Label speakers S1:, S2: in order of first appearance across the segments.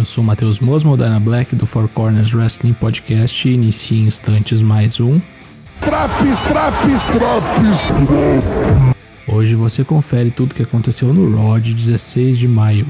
S1: Eu sou o Matheus Mosmo, da Ana Black, do Four Corners Wrestling Podcast, e inicia em instantes mais um.
S2: Traps, traps, traps!
S1: Hoje você confere tudo que aconteceu no Raw de 16 de maio.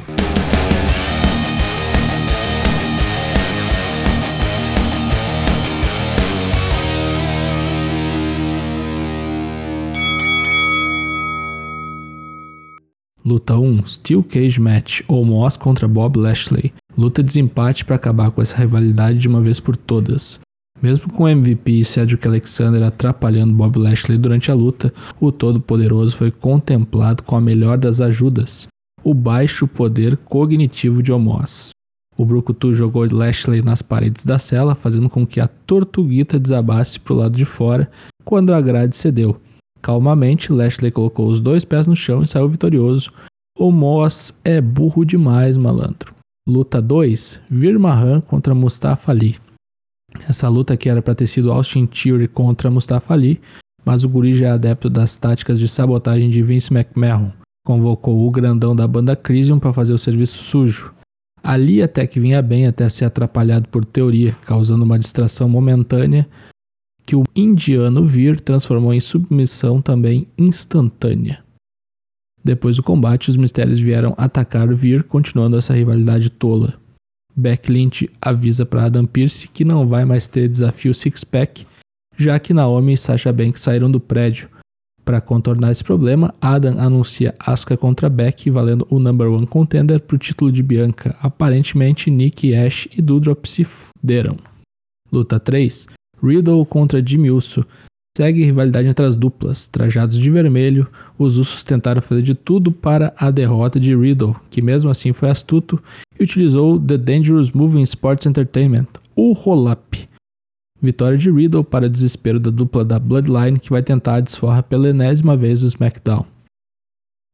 S1: Luta 1: Steel Cage Match Omos contra Bob Lashley. Luta de desempate para acabar com essa rivalidade de uma vez por todas. Mesmo com o MVP e Cedric Alexander atrapalhando Bob Lashley durante a luta, o Todo-Poderoso foi contemplado com a melhor das ajudas: o baixo poder cognitivo de Omos. O Brucutu jogou Lashley nas paredes da cela, fazendo com que a tortuguita desabasse para o lado de fora quando a grade cedeu Calmamente, Lashley colocou os dois pés no chão e saiu vitorioso. O Moss é burro demais, malandro. Luta 2: Vir Mahan contra Mustafa Ali. Essa luta aqui era para ter sido Austin Theory contra Mustafa Ali, mas o guri já é adepto das táticas de sabotagem de Vince McMahon. Convocou o grandão da banda Crisium para fazer o serviço sujo. Ali até que vinha bem até ser atrapalhado por teoria, causando uma distração momentânea que o indiano Vir transformou em submissão também instantânea. Depois do combate, os mistérios vieram atacar Vir, continuando essa rivalidade tola. Beck Lynch avisa para Adam Pearce que não vai mais ter desafio six-pack, já que Naomi e Sasha Banks saíram do prédio. Para contornar esse problema, Adam anuncia Asuka contra Beck, valendo o number one contender para o título de Bianca. Aparentemente, Nick, Ash e Dudrop se fuderam. Luta 3. Riddle contra Jimmy Uso. Segue rivalidade entre as duplas. Trajados de vermelho, os Usos tentaram fazer de tudo para a derrota de Riddle, que mesmo assim foi astuto e utilizou The Dangerous Move in Sports Entertainment, o roll-up. Vitória de Riddle para o desespero da dupla da Bloodline, que vai tentar a desforra pela enésima vez no SmackDown.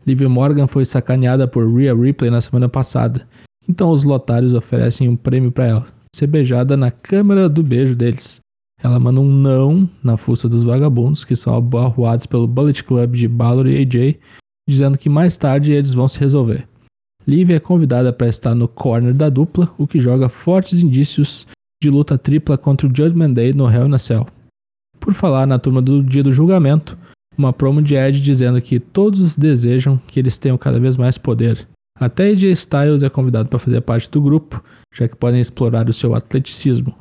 S1: Liv Morgan foi sacaneada por Rhea Ripley na semana passada, então os lotários oferecem um prêmio para ela, ser beijada na câmara do beijo deles. Ela manda um não na fuça dos vagabundos, que são abarroados pelo Bullet Club de Balor e AJ, dizendo que mais tarde eles vão se resolver. Liv é convidada para estar no corner da dupla, o que joga fortes indícios de luta tripla contra o Judgment Day no Hell in a Cell. Por falar na turma do dia do julgamento, uma promo de Ed dizendo que todos desejam que eles tenham cada vez mais poder. Até AJ Styles é convidado para fazer parte do grupo, já que podem explorar o seu atleticismo.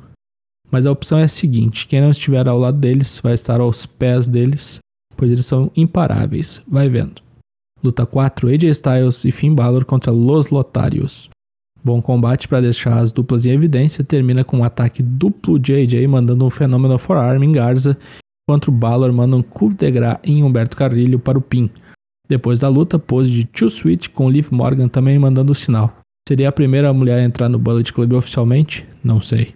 S1: Mas a opção é a seguinte: quem não estiver ao lado deles vai estar aos pés deles, pois eles são imparáveis. Vai vendo. Luta 4: AJ Styles e Finn Balor contra Los Lotários. Bom combate para deixar as duplas em evidência, termina com um ataque duplo de AJ mandando um fenômeno forearm em Garza, enquanto Balor manda um coup de gras em Humberto Carrilho para o pin. Depois da luta, pose de Too Sweet com Liv Morgan também mandando o sinal. Seria a primeira mulher a entrar no Bullet Club oficialmente? Não sei.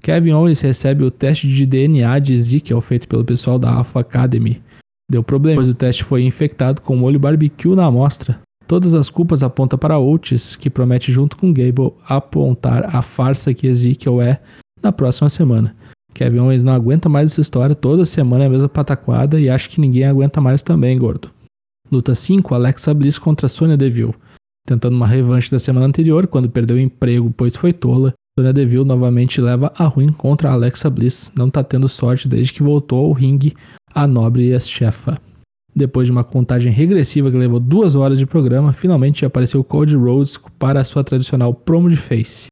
S1: Kevin Owens recebe o teste de DNA de Ezekiel feito pelo pessoal da Alpha Academy. Deu problema, pois o teste foi infectado com molho barbecue na amostra. Todas as culpas apontam para Oates, que promete junto com Gable apontar a farsa que Ezekiel é na próxima semana. Kevin Owens não aguenta mais essa história, toda semana é a mesma pataquada e acho que ninguém aguenta mais também, gordo. Luta 5, Alexa Bliss contra Sonya Deville. Tentando uma revanche da semana anterior, quando perdeu o emprego pois foi tola, Sonya Deville novamente leva a ruim contra Alexa Bliss, não tá tendo sorte desde que voltou ao ringue a nobre e a chefa. Depois de uma contagem regressiva que levou duas horas de programa, finalmente apareceu Cody Rhodes para sua tradicional promo de face.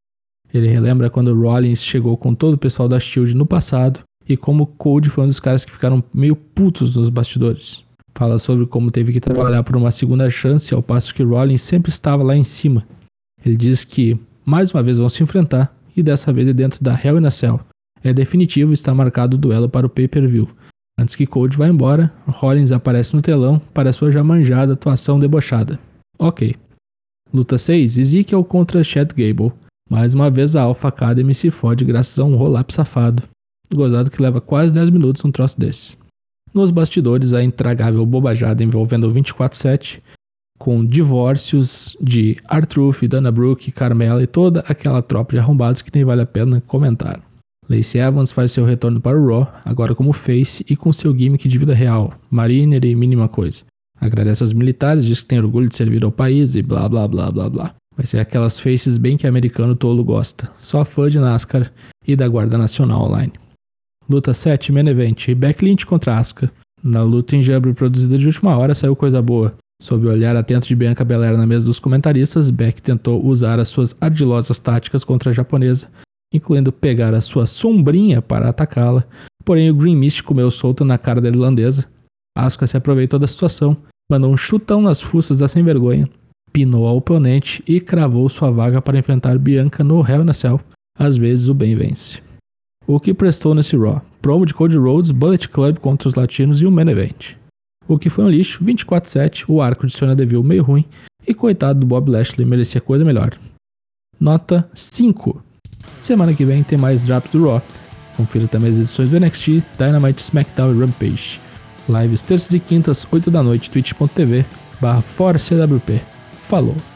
S1: Ele relembra quando Rollins chegou com todo o pessoal da Shield no passado e como Cody foi um dos caras que ficaram meio putos nos bastidores. Fala sobre como teve que trabalhar por uma segunda chance ao passo que Rollins sempre estava lá em cima. Ele diz que mais uma vez vão se enfrentar e dessa vez é dentro da Hell in a Cell. É definitivo está marcado o duelo para o pay-per-view. Antes que Code vá embora, Rollins aparece no telão para sua já manjada atuação debochada. Ok. Luta 6: Ezekiel contra Chad Gable. Mais uma vez a Alpha Academy se fode graças a um roll-up safado. Gozado que leva quase 10 minutos um troço desse. Nos bastidores, a intragável bobajada envolvendo o 24-7 com divórcios de Artruth, Dana Brooke, Carmela e toda aquela tropa de arrombados que nem vale a pena comentar. Lacey Evans faz seu retorno para o Raw, agora como Face e com seu gimmick de vida real, Mariner e mínima coisa. Agradece aos militares, diz que tem orgulho de servir ao país e blá blá blá blá blá. Vai ser aquelas faces bem que americano tolo gosta. Só fã de NASCAR e da Guarda Nacional Online. Luta 7, Main Event, Beck Lynch contra Asuka. Na luta em jabber produzida de última hora saiu coisa boa. Sob o olhar atento de Bianca Belair na mesa dos comentaristas, Beck tentou usar as suas ardilosas táticas contra a japonesa, incluindo pegar a sua sombrinha para atacá-la, porém o Green Mist comeu solto na cara da irlandesa. Asuka se aproveitou da situação, mandou um chutão nas fuças da sem-vergonha, pinou ao oponente e cravou sua vaga para enfrentar Bianca no Hell in a Cell. Às vezes o bem vence. O que prestou nesse Raw? Promo de Cody Rhodes, Bullet Club contra os latinos e um main event. O que foi um lixo, 24-7, o arco de Sonya Deville meio ruim e coitado do Bob Lashley merecia coisa melhor. Nota 5. Semana que vem tem mais drops do Raw. Confira também as edições do NXT, Dynamite, SmackDown e Rampage. Lives terças e quintas, 8 da noite, twitch.tv barra Falou!